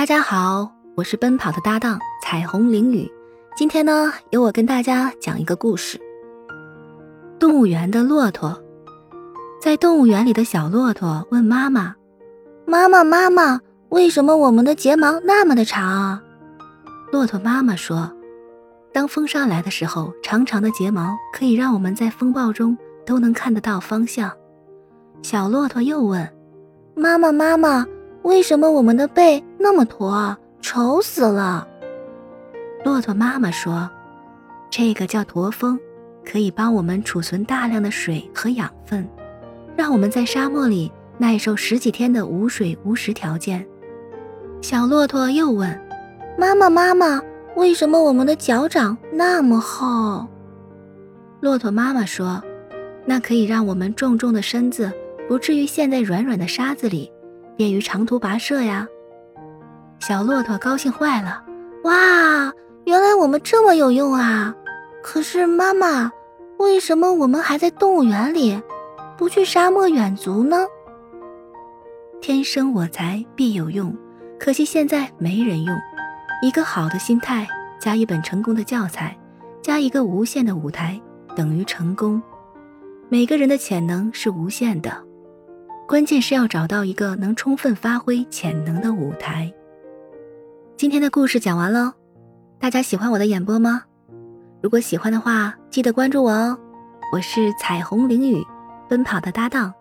大家好，我是奔跑的搭档彩虹淋雨。今天呢，由我跟大家讲一个故事。动物园的骆驼，在动物园里的小骆驼问妈妈：“妈妈，妈妈，为什么我们的睫毛那么的长啊？”骆驼妈妈说：“当风沙来的时候，长长的睫毛可以让我们在风暴中都能看得到方向。”小骆驼又问：“妈妈，妈妈。”为什么我们的背那么驼，丑死了？骆驼妈妈说：“这个叫驼峰，可以帮我们储存大量的水和养分，让我们在沙漠里耐受十几天的无水无食条件。”小骆驼又问：“妈妈，妈妈，为什么我们的脚掌那么厚？”骆驼妈妈说：“那可以让我们重重的身子不至于陷在软软的沙子里。”便于长途跋涉呀！小骆驼高兴坏了，哇，原来我们这么有用啊！可是妈妈，为什么我们还在动物园里，不去沙漠远足呢？天生我材必有用，可惜现在没人用。一个好的心态，加一本成功的教材，加一个无限的舞台，等于成功。每个人的潜能是无限的。关键是要找到一个能充分发挥潜能的舞台。今天的故事讲完喽，大家喜欢我的演播吗？如果喜欢的话，记得关注我哦。我是彩虹淋雨，奔跑的搭档。